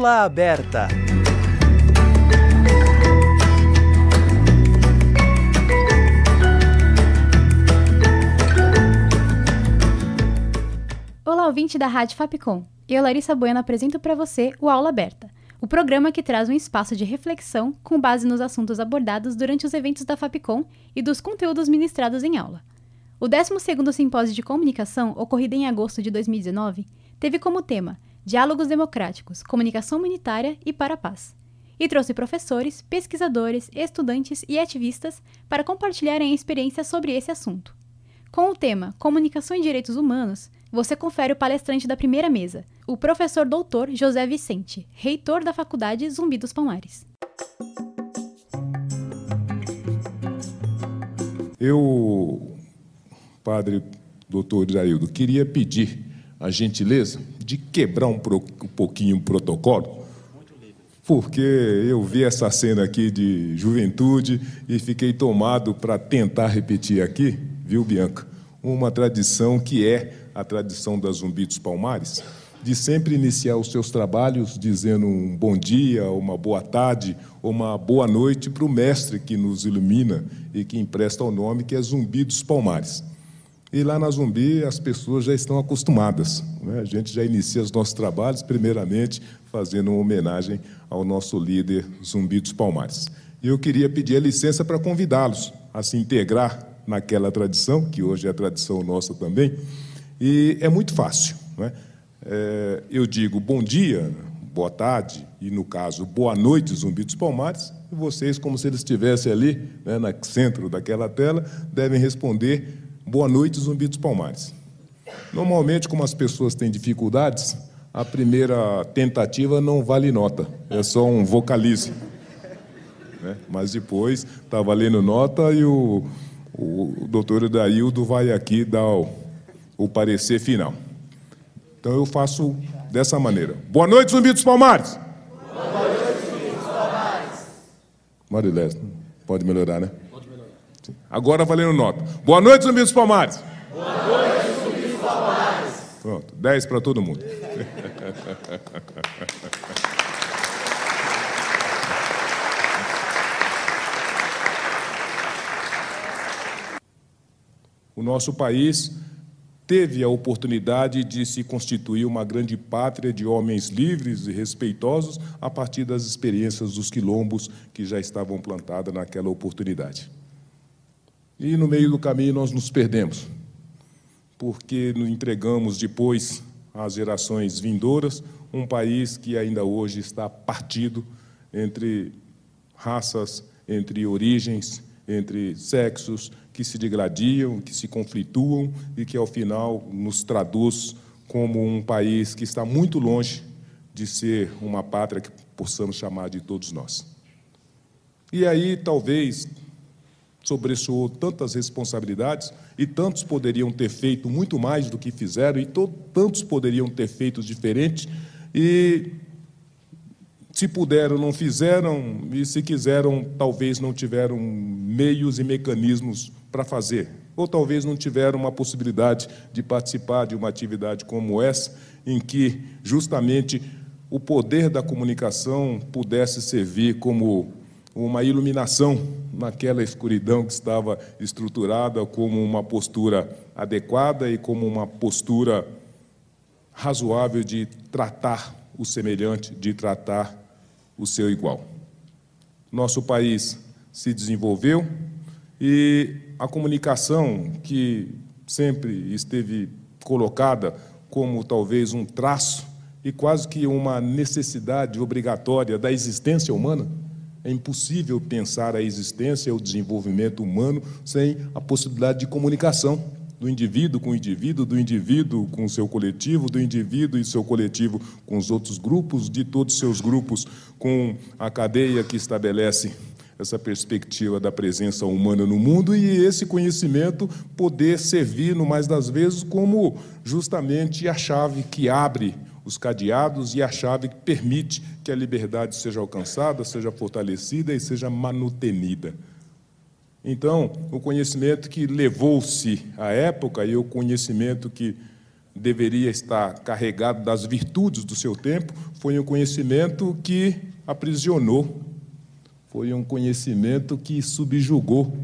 Aula aberta. Olá, ouvinte da Rádio Fapcom. Eu, Larissa Bueno, apresento para você o Aula Aberta, o programa que traz um espaço de reflexão com base nos assuntos abordados durante os eventos da Fapcom e dos conteúdos ministrados em aula. O 12º Simpósio de Comunicação, ocorrido em agosto de 2019, teve como tema Diálogos Democráticos, Comunicação Humanitária e para a Paz, e trouxe professores, pesquisadores, estudantes e ativistas para compartilharem a experiência sobre esse assunto. Com o tema Comunicação e Direitos Humanos, você confere o palestrante da primeira mesa, o professor doutor José Vicente, reitor da Faculdade Zumbi dos Palmares. Eu, padre doutor Jaildo, queria pedir a gentileza de quebrar um, pro, um pouquinho o protocolo, porque eu vi essa cena aqui de juventude e fiquei tomado para tentar repetir aqui, viu, Bianca? Uma tradição que é a tradição da Zumbi dos Palmares, de sempre iniciar os seus trabalhos dizendo um bom dia, uma boa tarde, uma boa noite para o mestre que nos ilumina e que empresta o nome, que é Zumbi dos Palmares. E lá na Zumbi as pessoas já estão acostumadas. Né? A gente já inicia os nossos trabalhos, primeiramente, fazendo uma homenagem ao nosso líder Zumbi dos Palmares. E eu queria pedir a licença para convidá-los a se integrar naquela tradição, que hoje é a tradição nossa também. E é muito fácil. Né? É, eu digo bom dia, boa tarde, e no caso, boa noite, Zumbi dos Palmares, e vocês, como se eles estivessem ali, né, no centro daquela tela, devem responder Boa noite, Zumbi dos Palmares. Normalmente, como as pessoas têm dificuldades, a primeira tentativa não vale nota, é só um vocalize. Né? Mas depois está valendo nota e o, o, doutor Daildo vai aqui dar o, o parecer final. Então eu faço dessa maneira. Boa noite, Zumbi dos Palmares! Boa noite, Zumbi dos Palmares! Marilés, pode melhorar, né? Agora valendo nota. Boa noite, Zumbi dos Palmares. Boa noite, Zumbi dos Palmares. Pronto, 10 para todo mundo. o nosso país teve a oportunidade de se constituir uma grande pátria de homens livres e respeitosos a partir das experiências dos quilombos que já estavam plantadas naquela oportunidade. E no meio do caminho nós nos perdemos, porque nos entregamos depois às gerações vindouras um país que ainda hoje está partido entre raças, entre origens, entre sexos que se degradiam, que se conflituam e que ao final nos traduz como um país que está muito longe de ser uma pátria que possamos chamar de todos nós. E aí talvez sobressoou tantas responsabilidades e tantos poderiam ter feito muito mais do que fizeram e tantos poderiam ter feito diferente. E se puderam não fizeram e se quiseram talvez não tiveram meios e mecanismos para fazer. Ou talvez não tiveram uma possibilidade de participar de uma atividade como essa em que justamente o poder da comunicação pudesse servir como uma iluminação naquela escuridão que estava estruturada como uma postura adequada e como uma postura razoável de tratar o semelhante, de tratar o seu igual. Nosso país se desenvolveu e a comunicação, que sempre esteve colocada como talvez um traço e quase que uma necessidade obrigatória da existência humana, é impossível pensar a existência e o desenvolvimento humano sem a possibilidade de comunicação do indivíduo com o indivíduo, do indivíduo com o seu coletivo, do indivíduo e seu coletivo com os outros grupos, de todos os seus grupos com a cadeia que estabelece essa perspectiva da presença humana no mundo e esse conhecimento poder servir, no mais das vezes, como justamente a chave que abre os cadeados e a chave que permite que a liberdade seja alcançada, seja fortalecida e seja manutenida. Então, o conhecimento que levou-se à época e o conhecimento que deveria estar carregado das virtudes do seu tempo, foi um conhecimento que aprisionou, foi um conhecimento que subjugou,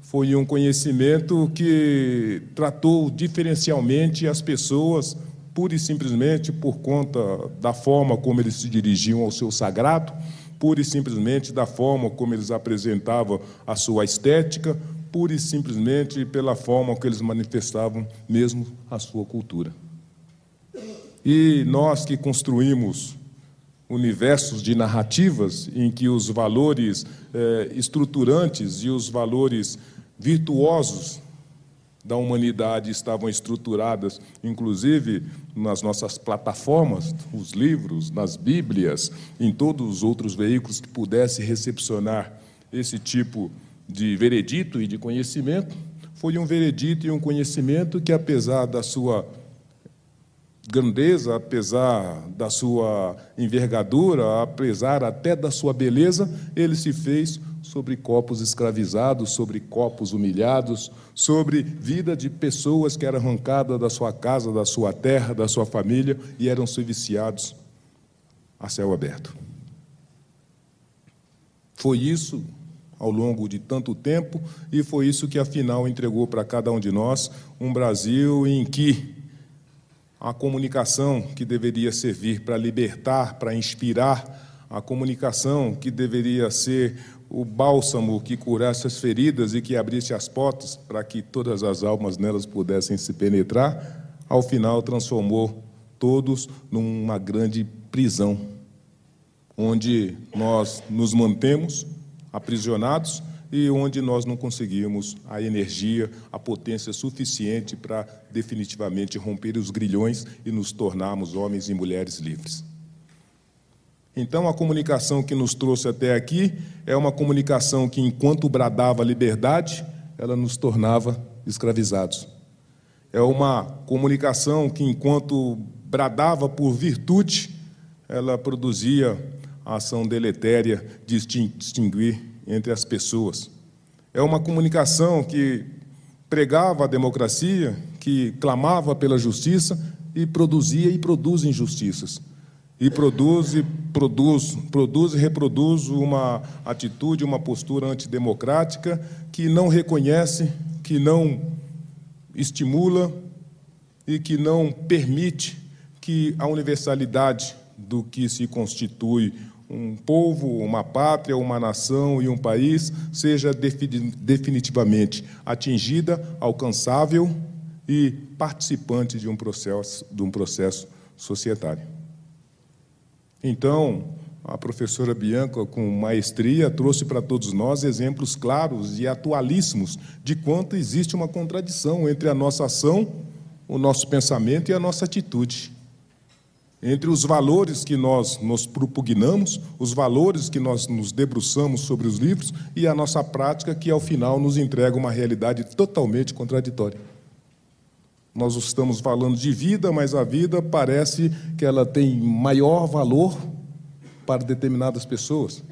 foi um conhecimento que tratou diferencialmente as pessoas, pura e simplesmente por conta da forma como eles se dirigiam ao seu sagrado, pura e simplesmente da forma como eles apresentavam a sua estética, pura e simplesmente pela forma que eles manifestavam mesmo a sua cultura. E nós que construímos universos de narrativas em que os valores eh, estruturantes e os valores virtuosos da humanidade estavam estruturadas, inclusive nas nossas plataformas, os livros, nas Bíblias, em todos os outros veículos que pudesse recepcionar esse tipo de veredito e de conhecimento, foi um veredito e um conhecimento que, apesar da sua grandeza, apesar da sua envergadura, apesar até da sua beleza, ele se fez sobre corpos escravizados, sobre corpos humilhados, sobre vida de pessoas que eram arrancadas da sua casa, da sua terra, da sua família e eram serviciados a céu aberto. Foi isso ao longo de tanto tempo e foi isso que afinal entregou para cada um de nós um Brasil em que a comunicação que deveria servir para libertar, para inspirar, a comunicação que deveria ser o bálsamo que curasse as feridas e que abrisse as portas para que todas as almas nelas pudessem se penetrar, ao final transformou todos numa grande prisão, onde nós nos mantemos aprisionados e onde nós não conseguimos a energia, a potência suficiente para definitivamente romper os grilhões e nos tornarmos homens e mulheres livres. Então, a comunicação que nos trouxe até aqui é uma comunicação que, enquanto bradava liberdade, ela nos tornava escravizados. É uma comunicação que, enquanto bradava por virtude, ela produzia a ação deletéria de distinguir entre as pessoas. É uma comunicação que pregava a democracia, que clamava pela justiça e produzia e produz injustiças e produz e produz, produz e reproduz uma atitude, uma postura antidemocrática que não reconhece, que não estimula e que não permite que a universalidade do que se constitui um povo, uma pátria, uma nação e um país seja definitivamente atingida, alcançável e participante de um processo, de um processo societário. Então, a professora Bianca, com maestria, trouxe para todos nós exemplos claros e atualíssimos de quanto existe uma contradição entre a nossa ação, o nosso pensamento e a nossa atitude. Entre os valores que nós nos propugnamos, os valores que nós nos debruçamos sobre os livros e a nossa prática, que ao final nos entrega uma realidade totalmente contraditória. Nós estamos falando de vida, mas a vida parece que ela tem maior valor para determinadas pessoas.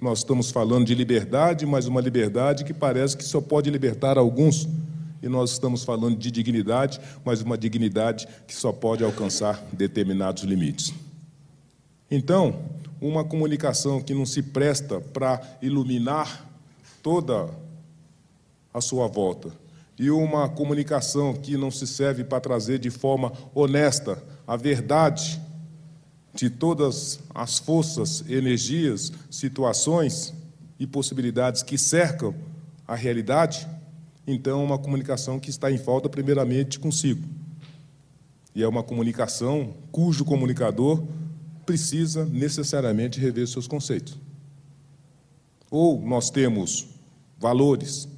Nós estamos falando de liberdade, mas uma liberdade que parece que só pode libertar alguns. E nós estamos falando de dignidade, mas uma dignidade que só pode alcançar determinados limites. Então, uma comunicação que não se presta para iluminar toda a sua volta, e uma comunicação que não se serve para trazer de forma honesta a verdade de todas as forças, energias, situações e possibilidades que cercam a realidade, então é uma comunicação que está em falta primeiramente consigo. E é uma comunicação cujo comunicador precisa necessariamente rever seus conceitos. Ou nós temos valores,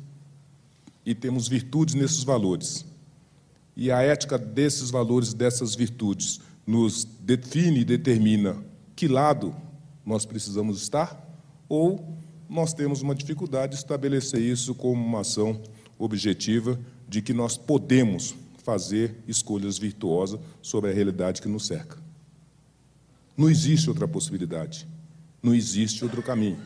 e temos virtudes nesses valores. E a ética desses valores, dessas virtudes, nos define e determina que lado nós precisamos estar, ou nós temos uma dificuldade de estabelecer isso como uma ação objetiva de que nós podemos fazer escolhas virtuosas sobre a realidade que nos cerca. Não existe outra possibilidade, não existe outro caminho.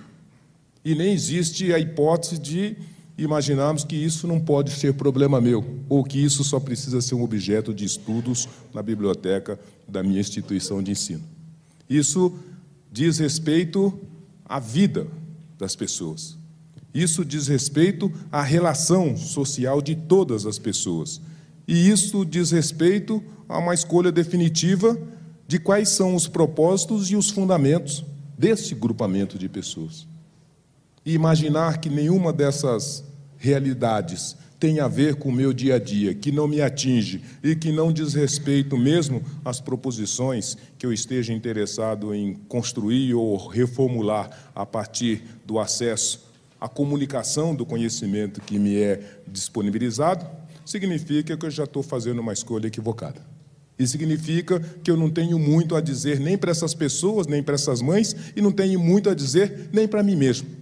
E nem existe a hipótese de imaginarmos que isso não pode ser problema meu, ou que isso só precisa ser um objeto de estudos na biblioteca da minha instituição de ensino. Isso diz respeito à vida das pessoas. Isso diz respeito à relação social de todas as pessoas. E isso diz respeito a uma escolha definitiva de quais são os propósitos e os fundamentos desse grupamento de pessoas. E imaginar que nenhuma dessas realidades tem a ver com o meu dia a dia, que não me atinge e que não diz respeito mesmo às proposições que eu esteja interessado em construir ou reformular a partir do acesso à comunicação do conhecimento que me é disponibilizado, significa que eu já estou fazendo uma escolha equivocada. E significa que eu não tenho muito a dizer nem para essas pessoas, nem para essas mães, e não tenho muito a dizer nem para mim mesmo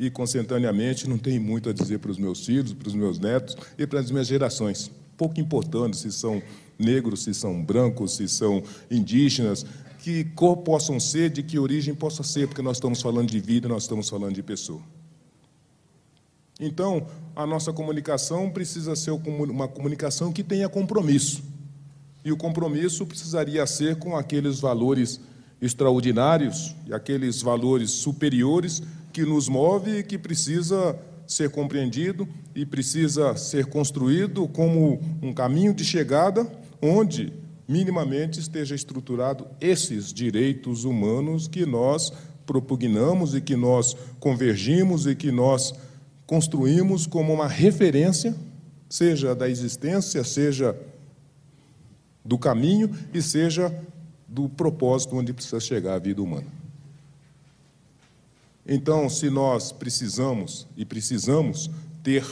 e, consentaneamente, não tenho muito a dizer para os meus filhos, para os meus netos e para as minhas gerações. Pouco importando se são negros, se são brancos, se são indígenas, que cor possam ser, de que origem possa ser, porque nós estamos falando de vida, nós estamos falando de pessoa. Então, a nossa comunicação precisa ser uma comunicação que tenha compromisso. E o compromisso precisaria ser com aqueles valores extraordinários e aqueles valores superiores que nos move e que precisa ser compreendido e precisa ser construído como um caminho de chegada onde minimamente esteja estruturado esses direitos humanos que nós propugnamos e que nós convergimos e que nós construímos como uma referência, seja da existência, seja do caminho e seja do propósito onde precisa chegar a vida humana. Então, se nós precisamos e precisamos ter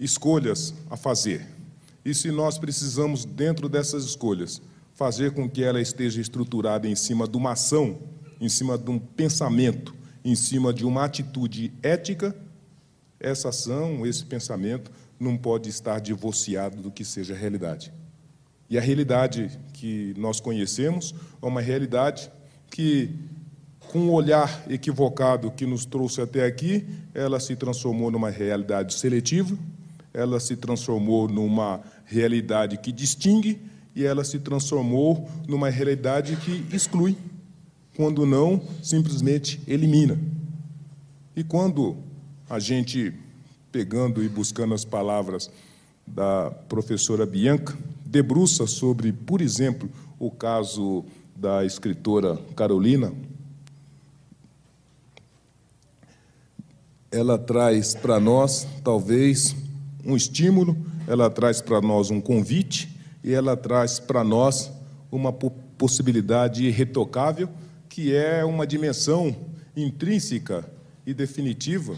escolhas a fazer, e se nós precisamos, dentro dessas escolhas, fazer com que ela esteja estruturada em cima de uma ação, em cima de um pensamento, em cima de uma atitude ética, essa ação, esse pensamento, não pode estar divorciado do que seja a realidade. E a realidade que nós conhecemos é uma realidade que com o olhar equivocado que nos trouxe até aqui, ela se transformou numa realidade seletiva, ela se transformou numa realidade que distingue e ela se transformou numa realidade que exclui, quando não, simplesmente elimina. E quando a gente, pegando e buscando as palavras da professora Bianca, debruça sobre, por exemplo, o caso da escritora Carolina, ela traz para nós, talvez, um estímulo, ela traz para nós um convite e ela traz para nós uma possibilidade irretocável, que é uma dimensão intrínseca e definitiva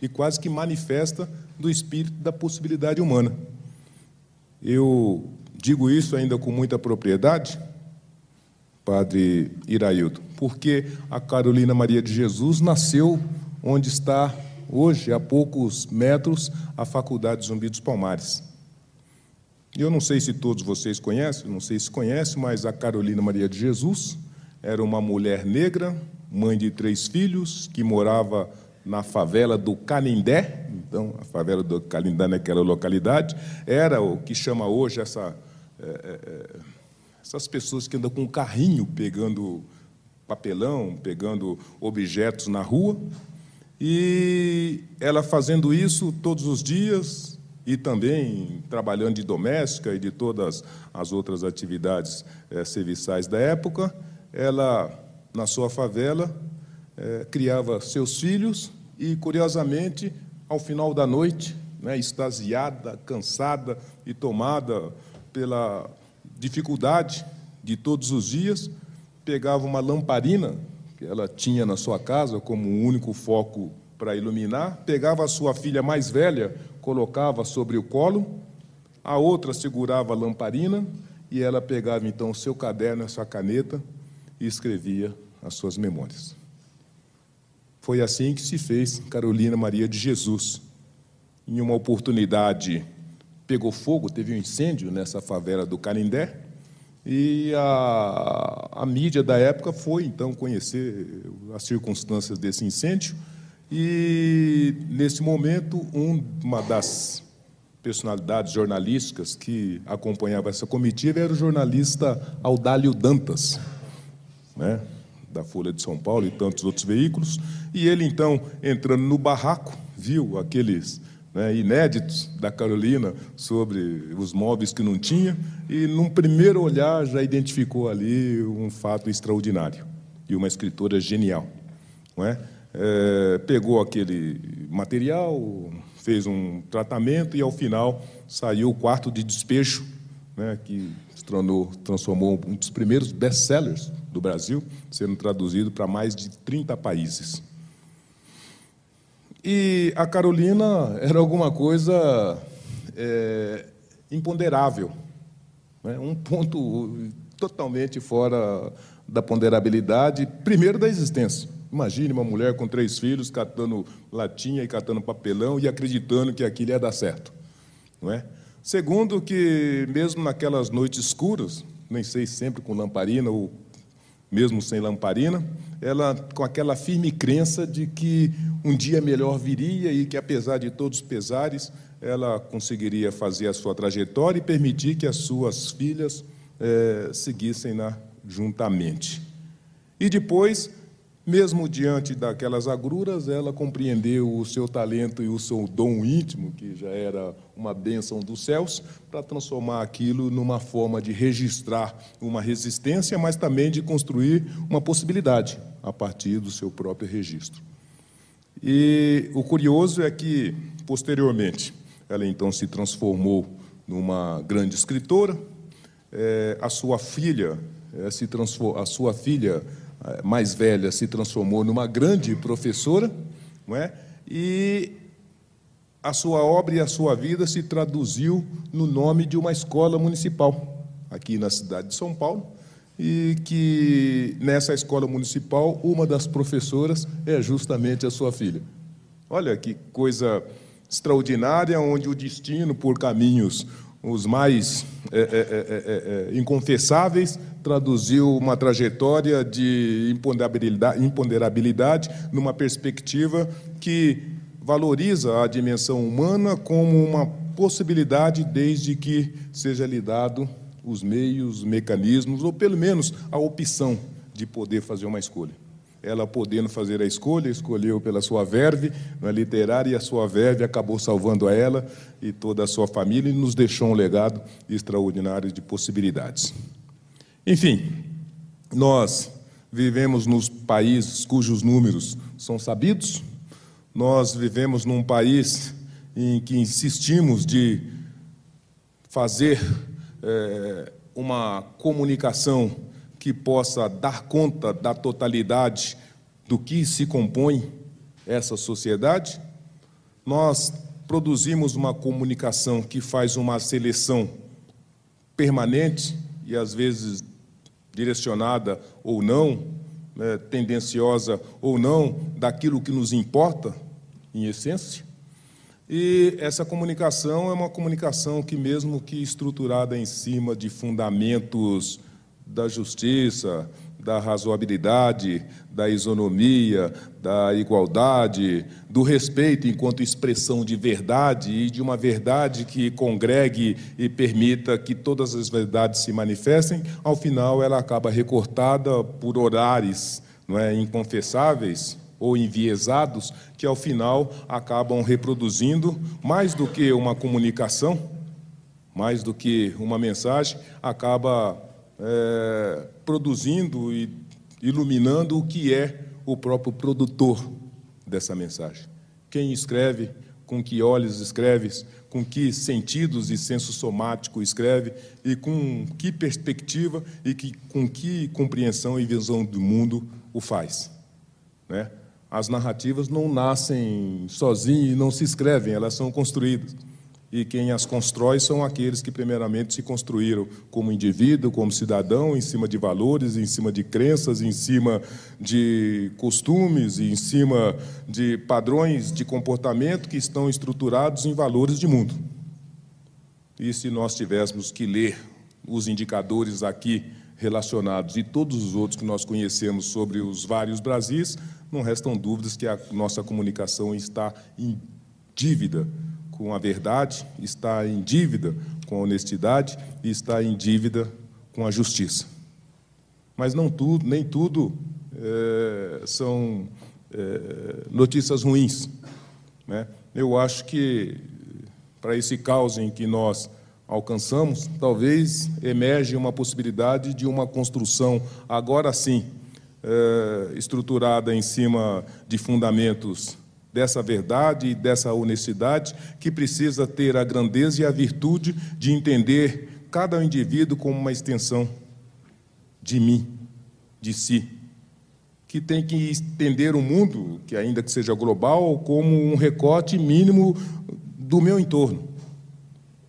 e quase que manifesta do espírito da possibilidade humana. Eu digo isso ainda com muita propriedade, Padre Iraildo, porque a Carolina Maria de Jesus nasceu onde está hoje, a poucos metros, a Faculdade Zumbi dos Palmares. Eu não sei se todos vocês conhecem, não sei se conhecem, mas a Carolina Maria de Jesus era uma mulher negra, mãe de três filhos, que morava na favela do Canindé. Então, a favela do Canindé, naquela localidade, era o que chama hoje essa, é, é, essas pessoas que andam com um carrinho pegando papelão, pegando objetos na rua. E ela fazendo isso todos os dias e também trabalhando de doméstica e de todas as outras atividades é, serviçais da época, ela, na sua favela, é, criava seus filhos e, curiosamente, ao final da noite, né, extasiada, cansada e tomada pela dificuldade de todos os dias, pegava uma lamparina que ela tinha na sua casa como um único foco para iluminar, pegava a sua filha mais velha, colocava sobre o colo, a outra segurava a lamparina e ela pegava então o seu caderno, a sua caneta e escrevia as suas memórias. Foi assim que se fez Carolina Maria de Jesus. Em uma oportunidade, pegou fogo, teve um incêndio nessa favela do Canindé, e a, a mídia da época foi, então, conhecer as circunstâncias desse incêndio E, nesse momento, um, uma das personalidades jornalísticas que acompanhava essa comitiva era o jornalista Audálio Dantas, né, da Folha de São Paulo e tantos outros veículos. E ele, então, entrando no barraco, viu aqueles né, inéditos da Carolina sobre os móveis que não tinha e, num primeiro olhar, já identificou ali um fato extraordinário e uma escritora genial. Não é? É, pegou aquele material, fez um tratamento e, ao final, saiu o quarto de despejo, né, que se tornou, transformou um dos primeiros best-sellers do Brasil, sendo traduzido para mais de 30 países. E a Carolina era alguma coisa é, imponderável, né? um ponto totalmente fora da ponderabilidade, primeiro da existência. Imagine uma mulher com três filhos catando latinha e catando papelão e acreditando que aquilo ia dar certo, não é? Segundo, que mesmo naquelas noites escuras, nem sei sempre com lamparina ou mesmo sem lamparina, ela com aquela firme crença de que um dia melhor viria e que, apesar de todos os pesares, ela conseguiria fazer a sua trajetória e permitir que as suas filhas é, seguissem na juntamente. E depois mesmo diante daquelas agruras, ela compreendeu o seu talento e o seu dom íntimo, que já era uma bênção dos céus, para transformar aquilo numa forma de registrar uma resistência, mas também de construir uma possibilidade a partir do seu próprio registro. E o curioso é que, posteriormente, ela então se transformou numa grande escritora. É, a sua filha é, se a sua filha mais velha se transformou numa grande professora, não é? E a sua obra e a sua vida se traduziu no nome de uma escola municipal aqui na cidade de São Paulo, e que nessa escola municipal uma das professoras é justamente a sua filha. Olha que coisa extraordinária, onde o destino, por caminhos os mais é é, é, é, é, inconfessáveis, traduziu uma trajetória de imponderabilidade, imponderabilidade numa perspectiva que valoriza a dimensão humana como uma possibilidade, desde que seja lhe dado os meios, os mecanismos, ou pelo menos a opção de poder fazer uma escolha ela podendo fazer a escolha, escolheu pela sua verve na literária, e a sua verve acabou salvando a ela e toda a sua família e nos deixou um legado extraordinário de possibilidades. Enfim, nós vivemos nos países cujos números são sabidos, nós vivemos num país em que insistimos de fazer é, uma comunicação que possa dar conta da totalidade do que se compõe essa sociedade. Nós produzimos uma comunicação que faz uma seleção permanente e às vezes direcionada ou não, né, tendenciosa ou não, daquilo que nos importa, em essência. E essa comunicação é uma comunicação que, mesmo que estruturada em cima de fundamentos da justiça, da razoabilidade, da isonomia, da igualdade, do respeito enquanto expressão de verdade e de uma verdade que congregue e permita que todas as verdades se manifestem, ao final ela acaba recortada por horários não é, inconfessáveis ou enviesados, que ao final acabam reproduzindo mais do que uma comunicação, mais do que uma mensagem, acaba é, produzindo e iluminando o que é o próprio produtor dessa mensagem. Quem escreve, com que olhos escreve, com que sentidos e senso somático escreve e com que perspectiva e que, com que compreensão e visão do mundo o faz. Né? As narrativas não nascem sozinhas e não se escrevem, elas são construídas e quem as constrói são aqueles que primeiramente se construíram como indivíduo, como cidadão, em cima de valores, em cima de crenças, em cima de costumes, em cima de padrões de comportamento que estão estruturados em valores de mundo. E se nós tivéssemos que ler os indicadores aqui relacionados e todos os outros que nós conhecemos sobre os vários Brasis, não restam dúvidas que a nossa comunicação está em dívida com a verdade, está em dívida com a honestidade e está em dívida com a justiça. Mas não tudo, nem tudo é, são é, notícias ruins. Né? Eu acho que para esse caos em que nós alcançamos, talvez emerge uma possibilidade de uma construção, agora sim, é, estruturada em cima de fundamentos dessa verdade e dessa honestidade, que precisa ter a grandeza e a virtude de entender cada indivíduo como uma extensão de mim, de si, que tem que entender o mundo, que ainda que seja global, como um recorte mínimo do meu entorno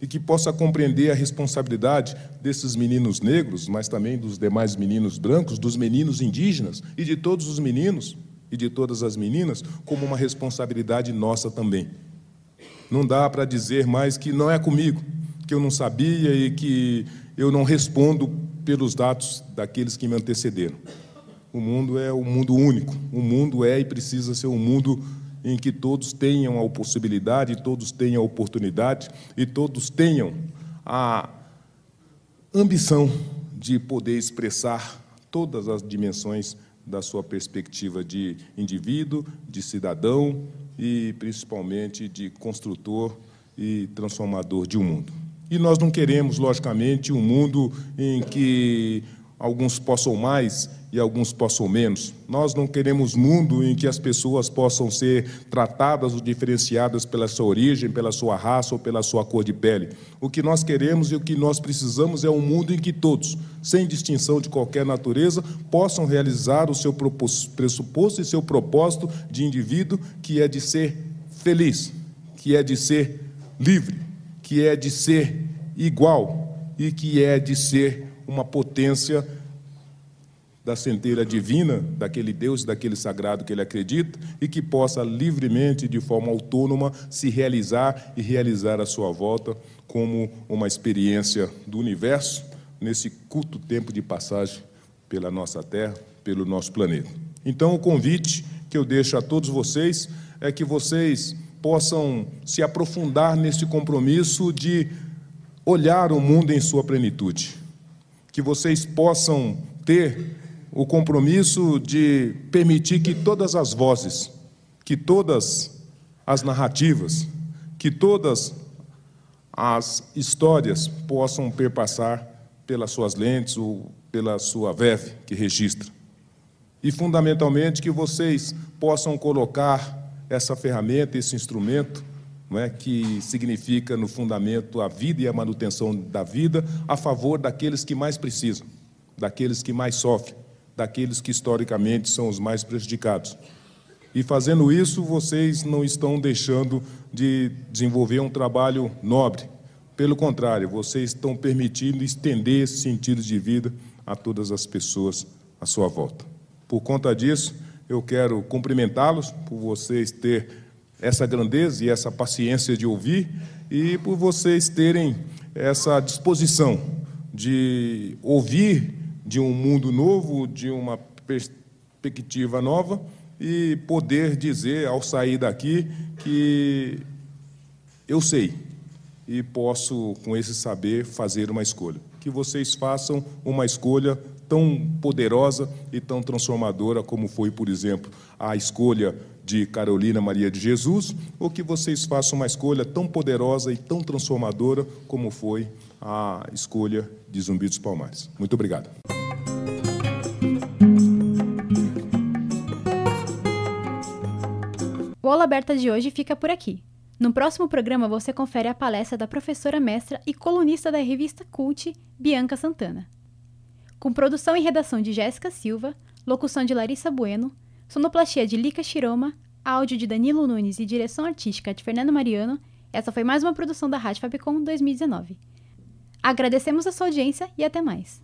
e que possa compreender a responsabilidade desses meninos negros, mas também dos demais meninos brancos, dos meninos indígenas e de todos os meninos e de todas as meninas, como uma responsabilidade nossa também. Não dá para dizer mais que não é comigo, que eu não sabia e que eu não respondo pelos dados daqueles que me antecederam. O mundo é um mundo único, o mundo é e precisa ser um mundo em que todos tenham a possibilidade, todos tenham a oportunidade e todos tenham a ambição de poder expressar todas as dimensões da sua perspectiva de indivíduo, de cidadão e principalmente de construtor e transformador de um mundo. E nós não queremos, logicamente, um mundo em que alguns possam mais e alguns possam menos. Nós não queremos mundo em que as pessoas possam ser tratadas ou diferenciadas pela sua origem, pela sua raça ou pela sua cor de pele. O que nós queremos e o que nós precisamos é um mundo em que todos, sem distinção de qualquer natureza, possam realizar o seu pressuposto e seu propósito de indivíduo, que é de ser feliz, que é de ser livre, que é de ser igual e que é de ser uma potência da centelha divina, daquele Deus, daquele sagrado que ele acredita, e que possa livremente, de forma autônoma, se realizar e realizar a sua volta como uma experiência do universo nesse curto tempo de passagem pela nossa Terra, pelo nosso planeta. Então, o convite que eu deixo a todos vocês é que vocês possam se aprofundar nesse compromisso de olhar o mundo em sua plenitude, que vocês possam ter o compromisso de permitir que todas as vozes, que todas as narrativas, que todas as histórias possam perpassar pelas suas lentes ou pela sua VEV que registra. E, fundamentalmente, que vocês possam colocar essa ferramenta, esse instrumento, não é, que significa, no fundamento, a vida e a manutenção da vida, a favor daqueles que mais precisam, daqueles que mais sofrem, daqueles que historicamente são os mais prejudicados. E fazendo isso, vocês não estão deixando de desenvolver um trabalho nobre. Pelo contrário, vocês estão permitindo estender esse sentido de vida a todas as pessoas à sua volta. Por conta disso, eu quero cumprimentá-los por vocês ter essa grandeza e essa paciência de ouvir e por vocês terem essa disposição de ouvir de um mundo novo, de uma perspectiva nova e poder dizer ao sair daqui que eu sei e posso, com esse saber, fazer uma escolha. Que vocês façam uma escolha tão poderosa e tão transformadora como foi, por exemplo, a escolha de Carolina Maria de Jesus, ou que vocês façam uma escolha tão poderosa e tão transformadora como foi a escolha de Zumbi dos Palmares. Muito obrigado. Aula Aberta de hoje fica por aqui. No próximo programa você confere a palestra da professora mestra e colunista da revista Cult, Bianca Santana. Com produção e redação de Jéssica Silva, locução de Larissa Bueno, sonoplastia de Lica Shiroma, áudio de Danilo Nunes e direção artística de Fernando Mariano, essa foi mais uma produção da Rádio Fabicon 2019. Agradecemos a sua audiência e até mais.